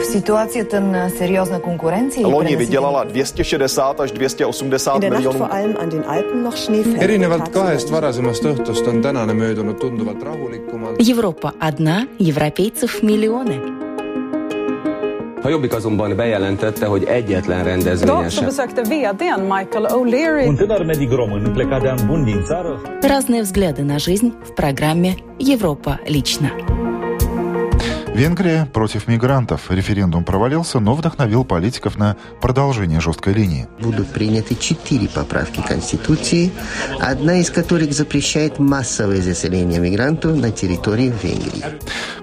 В ситуацията на сериозна конкуренция Loni vydělala 260 až 280 miljonů. erinevalt kahest varasemast õhtust on tänane möödunud tunduvalt rahulikumalt. Европа одна, европейцев миллионы. A Jobbik azonban bejelentette, hogy egyetlen rendezvényen sem. besökte vdn Michael O'Leary Un tânăr medic român plecat de an bun din țară Разные взгляды на жизнь в программе «Европа лично». Венгрия против мигрантов. Референдум провалился, но вдохновил политиков на продолжение жесткой линии. будут приняты четыре поправки Конституции, одна из которых запрещает массовое заселение мигрантов на территории Венгрии.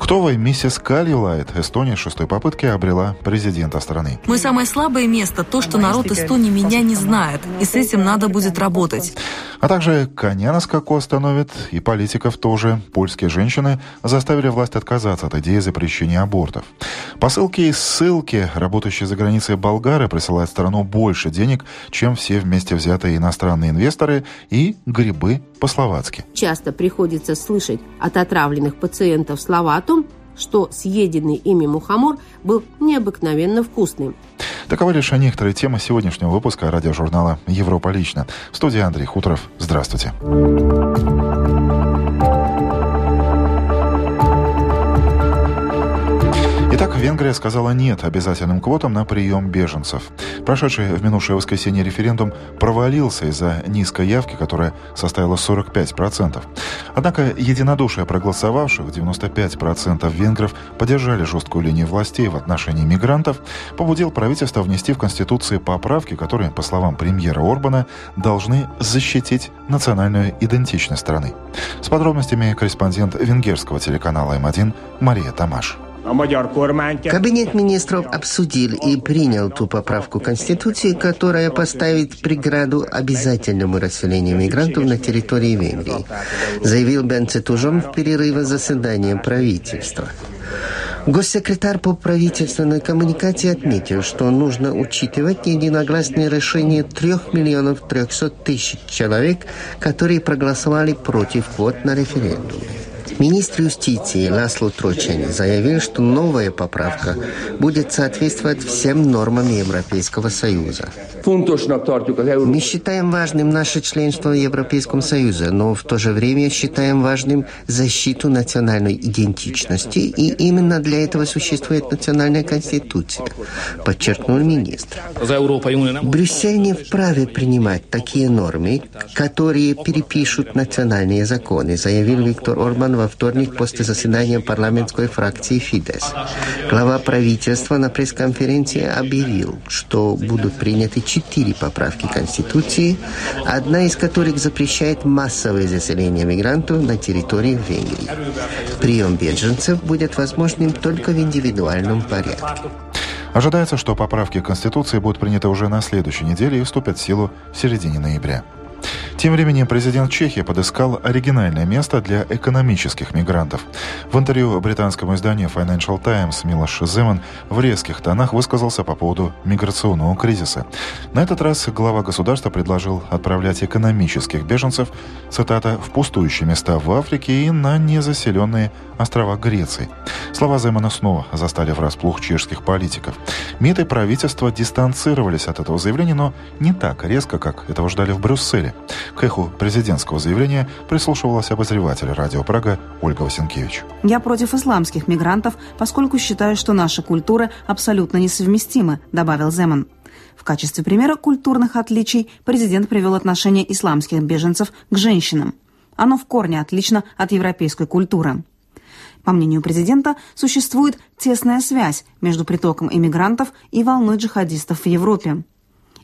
Ктовой миссис Калилайт Эстония шестой попытки обрела президента страны. Мое самое слабое место – то, что народ Эстонии меня не знает, и с этим надо будет работать. А также коня на скаку остановит, и политиков тоже. Польские женщины заставили власть отказаться от идеи запрещения абортов. Посылки и ссылки, работающие за границей болгары, присылают страну больше денег, чем все вместе взятые иностранные инвесторы и грибы по-словацки. Часто приходится слышать от отравленных пациентов слова о том, что съеденный ими мухомор был необыкновенно вкусным. Таковы лишь некоторые темы сегодняшнего выпуска радиожурнала «Европа лично». В студии Андрей Хуторов. Здравствуйте. Итак, Венгрия сказала «нет» обязательным квотам на прием беженцев. Прошедший в минувшее воскресенье референдум провалился из-за низкой явки, которая составила 45%. Однако единодушие проголосовавших, 95% венгров поддержали жесткую линию властей в отношении мигрантов, побудил правительство внести в Конституции поправки, которые, по словам премьера Орбана, должны защитить национальную идентичность страны. С подробностями корреспондент венгерского телеканала М1 Мария Тамаш. Кабинет министров обсудил и принял ту поправку Конституции, которая поставит преграду обязательному расселению мигрантов на территории Венгрии, заявил Бенце Тужон в перерыве заседания правительства. Госсекретарь по правительственной коммуникации отметил, что нужно учитывать единогласное решение трех миллионов трехсот тысяч человек, которые проголосовали против квот на референдуме. Министр юстиции Ласло Трочани заявил, что новая поправка будет соответствовать всем нормам Европейского Союза. Мы считаем важным наше членство в Европейском Союзе, но в то же время считаем важным защиту национальной идентичности, и именно для этого существует национальная конституция, подчеркнул министр. Брюссель не вправе принимать такие нормы, которые перепишут национальные законы, заявил Виктор Орбан во вторник после заседания парламентской фракции «Фидес». Глава правительства на пресс-конференции объявил, что будут приняты четыре поправки Конституции, одна из которых запрещает массовое заселение мигрантов на территории Венгрии. Прием беженцев будет возможным только в индивидуальном порядке. Ожидается, что поправки Конституции будут приняты уже на следующей неделе и вступят в силу в середине ноября. Тем временем президент Чехии подыскал оригинальное место для экономических мигрантов. В интервью британскому изданию Financial Times Милош Земан в резких тонах высказался по поводу миграционного кризиса. На этот раз глава государства предложил отправлять экономических беженцев, цитата, в пустующие места в Африке и на незаселенные острова Греции. Слова Земана снова застали врасплох чешских политиков. МИД и правительство дистанцировались от этого заявления, но не так резко, как этого ждали в Брюсселе. К эху президентского заявления прислушивалась обозреватель радио Прага Ольга Васенкевич. Я против исламских мигрантов, поскольку считаю, что наши культуры абсолютно несовместимы, добавил Земан. В качестве примера культурных отличий президент привел отношение исламских беженцев к женщинам. Оно в корне отлично от европейской культуры. По мнению президента, существует тесная связь между притоком иммигрантов и волной джихадистов в Европе.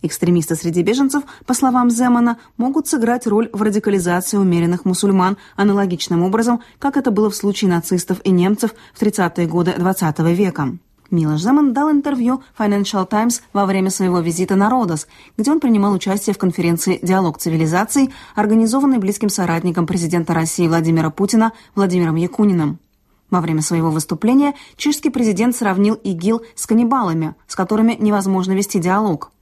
Экстремисты среди беженцев, по словам Земана, могут сыграть роль в радикализации умеренных мусульман аналогичным образом, как это было в случае нацистов и немцев в 30-е годы XX века. Милош Земан дал интервью Financial Times во время своего визита на Родос, где он принимал участие в конференции «Диалог цивилизаций», организованной близким соратником президента России Владимира Путина Владимиром Якуниным. Во время своего выступления чешский президент сравнил ИГИЛ с каннибалами, с которыми невозможно вести диалог.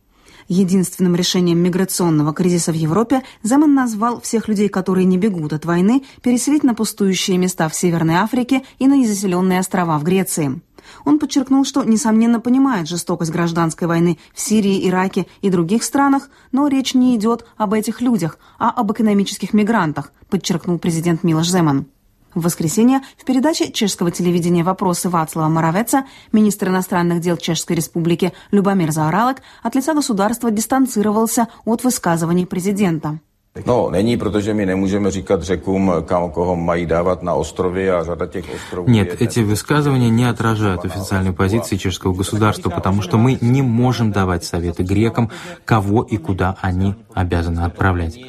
Единственным решением миграционного кризиса в Европе Земан назвал всех людей, которые не бегут от войны, переселить на пустующие места в Северной Африке и на незаселенные острова в Греции. Он подчеркнул, что, несомненно, понимает жестокость гражданской войны в Сирии, Ираке и других странах, но речь не идет об этих людях, а об экономических мигрантах, подчеркнул президент Милош Земан. В воскресенье в передаче чешского телевидения «Вопросы» Вацлава Моровеца министр иностранных дел Чешской Республики Любомир Заоралок от лица государства дистанцировался от высказываний президента. No, není, protože my nemůžeme říkat řekům, kam koho mají dávat на острове, а řada těch островов... Нет, эти высказывания не отражают официальной позиции чешского государства, потому что мы не можем давать советы грекам, кого и куда они обязаны отправлять.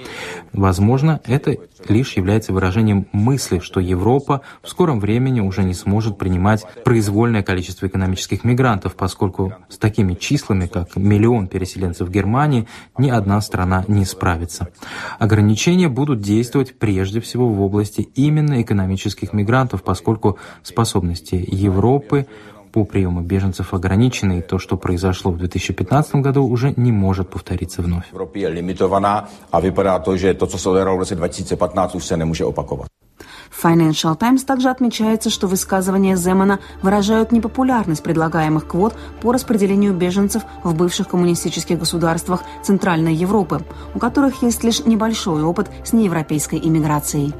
Возможно, это лишь является выражением мысли, что Европа в скором времени уже не сможет принимать произвольное количество экономических мигрантов, поскольку с такими числами, как миллион переселенцев в Германии, ни одна страна не справится. Ограничения будут действовать прежде всего в области именно экономических мигрантов, поскольку способности Европы по приему беженцев ограничены, и то, что произошло в 2015 году, уже не может повториться вновь. а vypadá to, že to, co se odehrálo v roce 2015, už se nemůže opakovat. Financial Times также отмечается, что высказывания Земана выражают непопулярность предлагаемых квот по распределению беженцев в бывших коммунистических государствах Центральной Европы, у которых есть лишь небольшой опыт с неевропейской иммиграцией.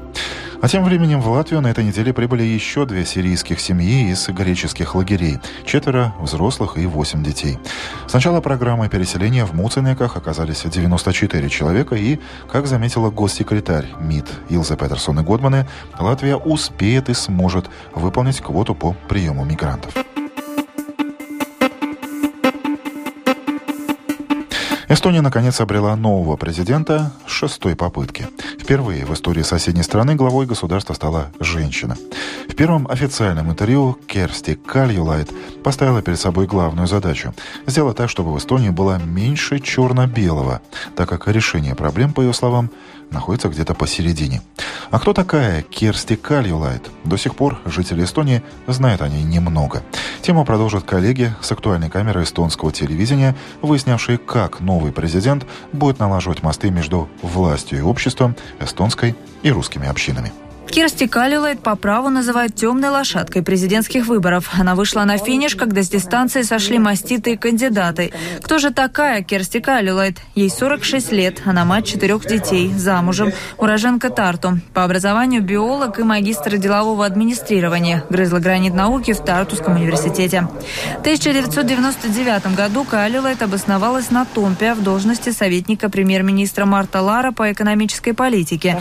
А тем временем в Латвию на этой неделе прибыли еще две сирийских семьи из греческих лагерей. Четверо взрослых и восемь детей. С начала программы переселения в Муценеках оказались 94 человека и, как заметила госсекретарь МИД Илза Петерсон и Годманы, Латвия успеет и сможет выполнить квоту по приему мигрантов. Эстония, наконец, обрела нового президента с шестой попытки. Впервые в истории соседней страны главой государства стала женщина. В первом официальном интервью Керсти Кальюлайт поставила перед собой главную задачу – сделать так, чтобы в Эстонии было меньше черно-белого, так как решение проблем, по ее словам, находится где-то посередине. А кто такая Керсти Кальюлайт? До сих пор жители Эстонии знают о ней немного. Тему продолжат коллеги с актуальной камеры эстонского телевидения, выяснявшие, как новый президент будет налаживать мосты между властью и обществом, эстонской и русскими общинами. Кирсти Калилайт по праву называют темной лошадкой президентских выборов. Она вышла на финиш, когда с дистанции сошли маститые кандидаты. Кто же такая Кирсти Калилайт? Ей 46 лет, она мать четырех детей, замужем, уроженка Тарту. По образованию биолог и магистр делового администрирования. Грызла гранит науки в Тартуском университете. В 1999 году Калилайт обосновалась на Томпе в должности советника премьер-министра Марта Лара по экономической политике.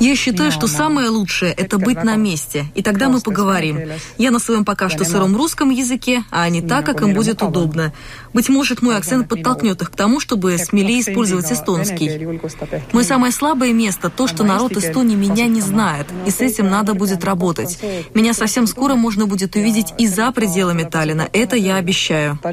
Я считаю, что самое лучшее – это быть на месте, и тогда мы поговорим. Я на своем пока что сыром русском языке, а не так, как им будет удобно. Быть может, мой акцент подтолкнет их к тому, чтобы смелее использовать эстонский. Мое самое слабое место – то, что народ Эстонии меня не знает, и с этим надо будет работать. Меня совсем скоро можно будет увидеть и за пределами Таллина, это я обещаю. А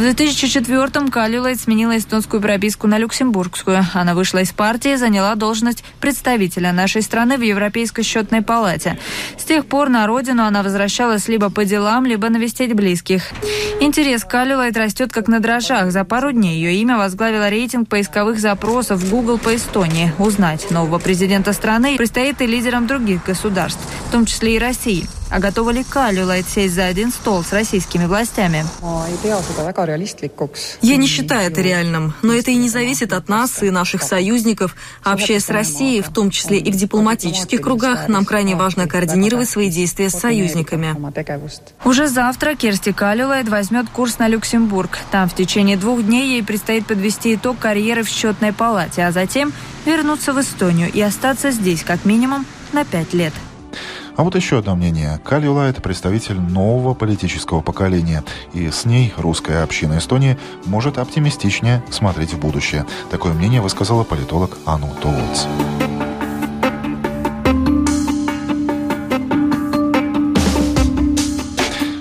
в 2004-м Калилайт сменила эстонскую прописку на люксембургскую. Она вышла из партии, заняла должность представителя нашей страны в Европейской счетной палате. С тех пор на родину она возвращалась либо по делам, либо навестить близких. Интерес к Калилайт растет как на дрожжах. За пару дней ее имя возглавило рейтинг поисковых запросов Google по Эстонии. Узнать нового президента страны предстоит и лидерам других государств, в том числе и России. А готова ли Калюлайт сесть за один стол с российскими властями? Я не считаю это реальным, но это и не зависит от нас и наших союзников. Общаясь с Россией, в том числе и в дипломатических кругах, нам крайне важно координировать свои действия с союзниками. Уже завтра Керсти Калюлайт возьмет курс на Люксембург. Там в течение двух дней ей предстоит подвести итог карьеры в счетной палате, а затем вернуться в Эстонию и остаться здесь как минимум на пять лет. А вот еще одно мнение. Калюла – это представитель нового политического поколения, и с ней русская община Эстонии может оптимистичнее смотреть в будущее. Такое мнение высказала политолог Ану Толц.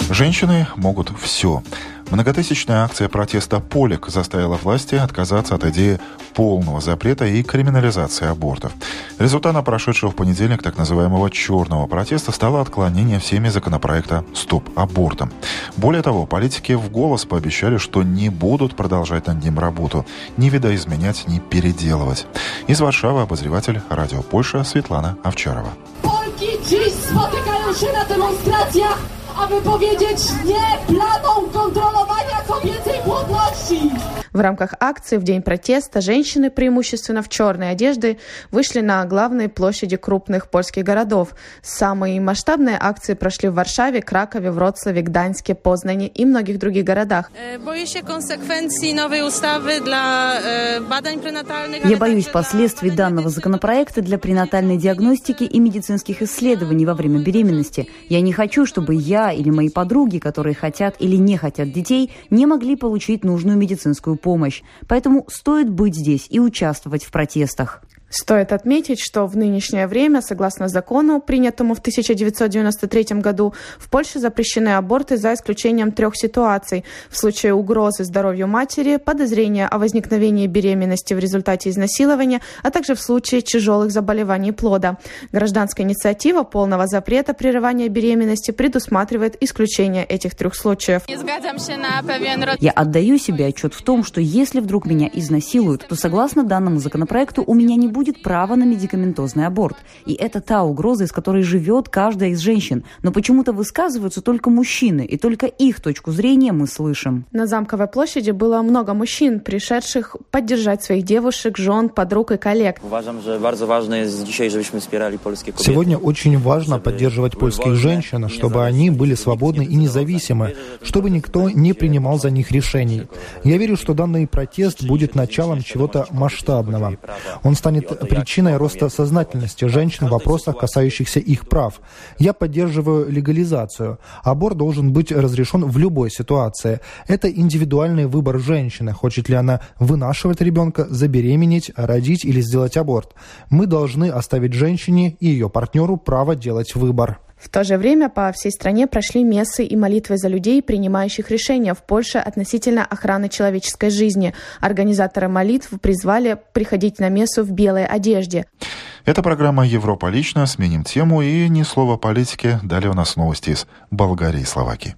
Женщины могут все. Многотысячная акция протеста «Полик» заставила власти отказаться от идеи полного запрета и криминализации абортов. Результатом прошедшего в понедельник так называемого «черного протеста» стало отклонение всеми законопроекта «Стоп абортам». Более того, политики в голос пообещали, что не будут продолжать над ним работу, ни видоизменять, ни переделывать. Из Варшавы обозреватель «Радио Польша» Светлана Овчарова. Полки dziś spotykają się na demonstracjach, aby powiedzieć nie planom kontrolowania kobiecej płodności. В рамках акции в День протеста женщины, преимущественно в черной одежде, вышли на главные площади крупных польских городов. Самые масштабные акции прошли в Варшаве, Кракове, Вроцлаве, Гданьске, Познане и многих других городах. Для бадаń пренатальных. Я боюсь последствий данного законопроекта для пренатальной диагностики и медицинских исследований во время беременности. Я не хочу, чтобы я или мои подруги, которые хотят или не хотят детей, не могли получить нужную медицинскую помощь. Поэтому стоит быть здесь и участвовать в протестах. Стоит отметить, что в нынешнее время, согласно закону, принятому в 1993 году, в Польше запрещены аборты за исключением трех ситуаций. В случае угрозы здоровью матери, подозрения о возникновении беременности в результате изнасилования, а также в случае тяжелых заболеваний плода. Гражданская инициатива полного запрета прерывания беременности предусматривает исключение этих трех случаев. Я отдаю себе отчет в том, что если вдруг меня изнасилуют, то согласно данному законопроекту у меня не будет будет право на медикаментозный аборт. И это та угроза, из которой живет каждая из женщин. Но почему-то высказываются только мужчины, и только их точку зрения мы слышим. На Замковой площади было много мужчин, пришедших поддержать своих девушек, жен, подруг и коллег. Сегодня очень важно поддерживать польских женщин, чтобы они были свободны и независимы, чтобы никто не принимал за них решений. Я верю, что данный протест будет началом чего-то масштабного. Он станет причиной роста сознательности женщин в вопросах, касающихся их прав. Я поддерживаю легализацию. Аборт должен быть разрешен в любой ситуации. Это индивидуальный выбор женщины, хочет ли она вынашивать ребенка, забеременеть, родить или сделать аборт. Мы должны оставить женщине и ее партнеру право делать выбор. В то же время по всей стране прошли мессы и молитвы за людей, принимающих решения в Польше относительно охраны человеческой жизни. Организаторы молитв призвали приходить на мессу в белой одежде. Это программа «Европа лично». Сменим тему и ни слова политики. Далее у нас новости из Болгарии и Словакии.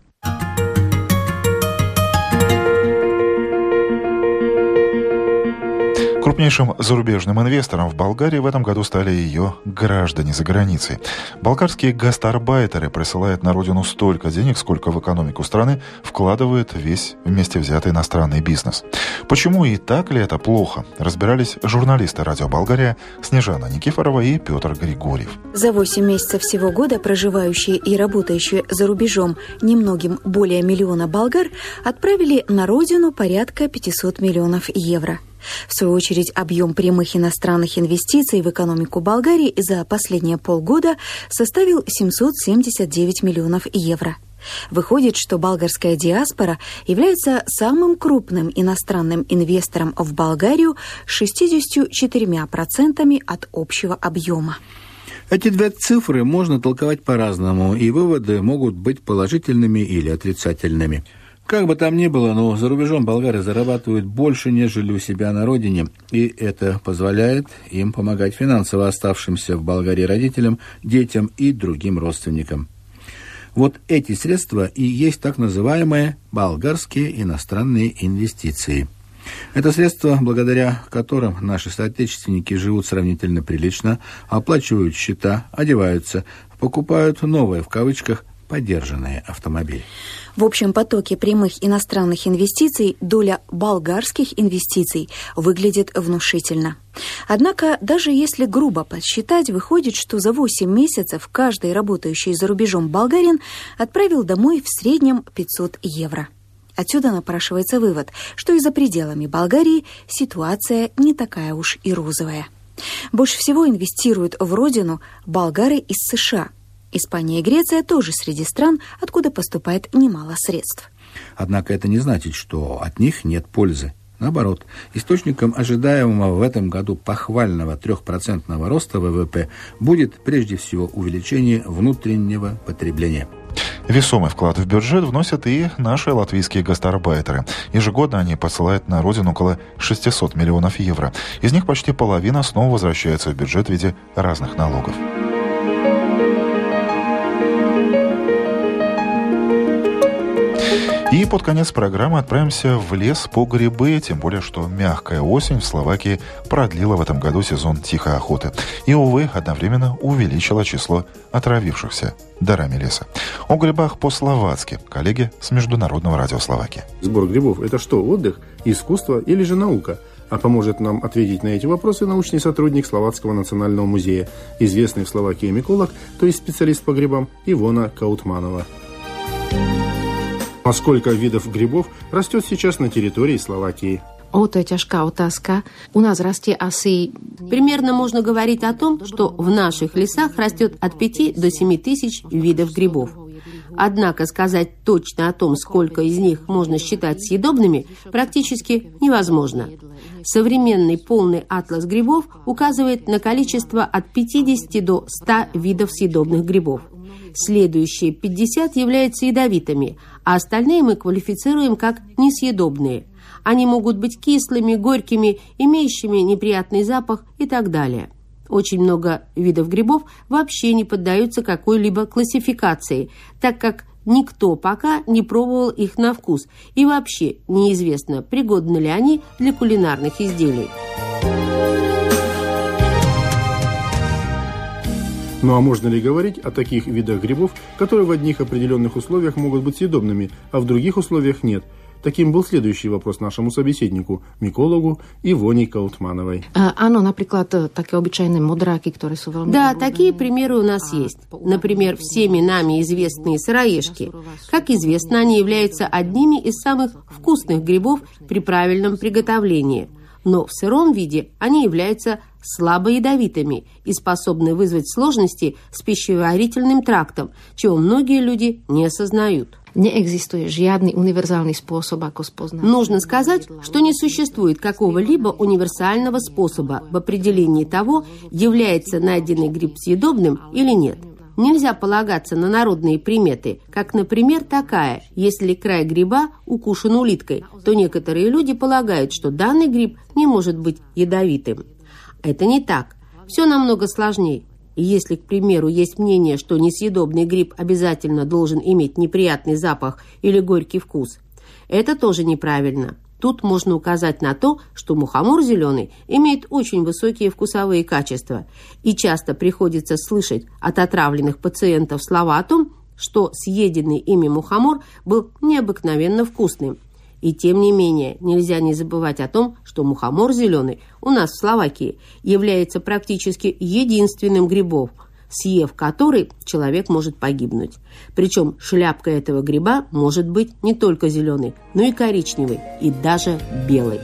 Крупнейшим зарубежным инвестором в Болгарии в этом году стали ее граждане за границей. Болгарские гастарбайтеры присылают на родину столько денег, сколько в экономику страны вкладывает весь вместе взятый иностранный бизнес. Почему и так ли это плохо, разбирались журналисты «Радио Болгария» Снежана Никифорова и Петр Григорьев. За 8 месяцев всего года проживающие и работающие за рубежом немногим более миллиона болгар отправили на родину порядка 500 миллионов евро. В свою очередь, объем прямых иностранных инвестиций в экономику Болгарии за последние полгода составил 779 миллионов евро. Выходит, что болгарская диаспора является самым крупным иностранным инвестором в Болгарию с 64% от общего объема. Эти две цифры можно толковать по-разному, и выводы могут быть положительными или отрицательными – как бы там ни было, но за рубежом болгары зарабатывают больше, нежели у себя на родине, и это позволяет им помогать финансово оставшимся в Болгарии родителям, детям и другим родственникам. Вот эти средства и есть так называемые болгарские иностранные инвестиции. Это средства, благодаря которым наши соотечественники живут сравнительно прилично, оплачивают счета, одеваются, покупают новые, в кавычках, поддержанные автомобили. В общем потоке прямых иностранных инвестиций доля болгарских инвестиций выглядит внушительно. Однако, даже если грубо подсчитать, выходит, что за 8 месяцев каждый работающий за рубежом болгарин отправил домой в среднем 500 евро. Отсюда напрашивается вывод, что и за пределами Болгарии ситуация не такая уж и розовая. Больше всего инвестируют в родину болгары из США – Испания и Греция тоже среди стран, откуда поступает немало средств. Однако это не значит, что от них нет пользы. Наоборот, источником ожидаемого в этом году похвального трехпроцентного роста ВВП будет прежде всего увеличение внутреннего потребления. Весомый вклад в бюджет вносят и наши латвийские гастарбайтеры. Ежегодно они посылают на родину около 600 миллионов евро. Из них почти половина снова возвращается в бюджет в виде разных налогов. И под конец программы отправимся в лес по грибы, тем более, что мягкая осень в Словакии продлила в этом году сезон тихой охоты. И, увы, одновременно увеличила число отравившихся дарами леса. О грибах по-словацки. Коллеги с Международного радио Словакии. Сбор грибов – это что, отдых, искусство или же наука? А поможет нам ответить на эти вопросы научный сотрудник Словацкого национального музея, известный в Словакии миколог, то есть специалист по грибам Ивона Каутманова. А сколько видов грибов растет сейчас на территории Словакии? О, это тяжкая otázka. У нас расте asi... Примерно можно говорить о том, что в наших лесах растет от 5 до 7 тысяч видов грибов. Однако сказать точно о том, сколько из них можно считать съедобными, практически невозможно. Современный полный атлас грибов указывает на количество от 50 до 100 видов съедобных грибов. Следующие 50 являются ядовитыми, а остальные мы квалифицируем как несъедобные. Они могут быть кислыми, горькими, имеющими неприятный запах и так далее. Очень много видов грибов вообще не поддаются какой-либо классификации, так как никто пока не пробовал их на вкус, и вообще неизвестно, пригодны ли они для кулинарных изделий. Ну а можно ли говорить о таких видах грибов, которые в одних определенных условиях могут быть съедобными, а в других условиях нет? Таким был следующий вопрос нашему собеседнику, микологу Ивоне Каутмановой. А, оно, например, такие обычные мудраки, которые veľmi... Да, такие примеры у нас есть. Например, всеми нами известные сыроежки. Как известно, они являются одними из самых вкусных грибов при правильном приготовлении. Но в сыром виде они являются слабо ядовитыми и способны вызвать сложности с пищеварительным трактом, чего многие люди не осознают. Неэкзистует žiadny универсальный способ, spoznať. Нужно сказать, что не существует какого-либо универсального способа в определении того, является найденный гриб съедобным или нет. Нельзя полагаться на народные приметы, как, например, такая. Если край гриба укушен улиткой, то некоторые люди полагают, что данный гриб не может быть ядовитым. Это не так. Все намного сложнее. И если, к примеру, есть мнение, что несъедобный гриб обязательно должен иметь неприятный запах или горький вкус, это тоже неправильно. Тут можно указать на то, что мухомор зеленый имеет очень высокие вкусовые качества, и часто приходится слышать от отравленных пациентов слова о том, что съеденный ими мухомор был необыкновенно вкусным – и тем не менее, нельзя не забывать о том, что мухомор зеленый у нас в Словакии является практически единственным грибов, съев который человек может погибнуть. Причем шляпка этого гриба может быть не только зеленой, но и коричневой, и даже белой.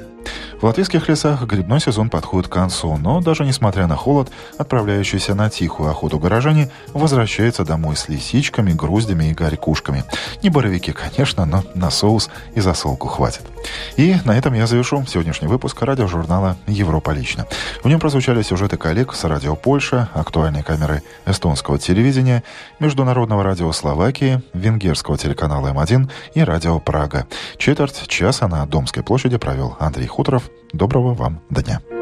В латвийских лесах грибной сезон подходит к концу, но даже несмотря на холод, отправляющиеся на тихую охоту горожане возвращаются домой с лисичками, груздями и горькушками. Не боровики, конечно, но на соус и засолку хватит. И на этом я завершу сегодняшний выпуск радиожурнала «Европа лично». В нем прозвучали сюжеты коллег с радио Польша, актуальные камеры эстонского телевидения, международного радио Словакии, венгерского телеканала М1 и радио Прага. Четверть часа на Домской площади провел Андрей Хуторов. Доброго вам дня.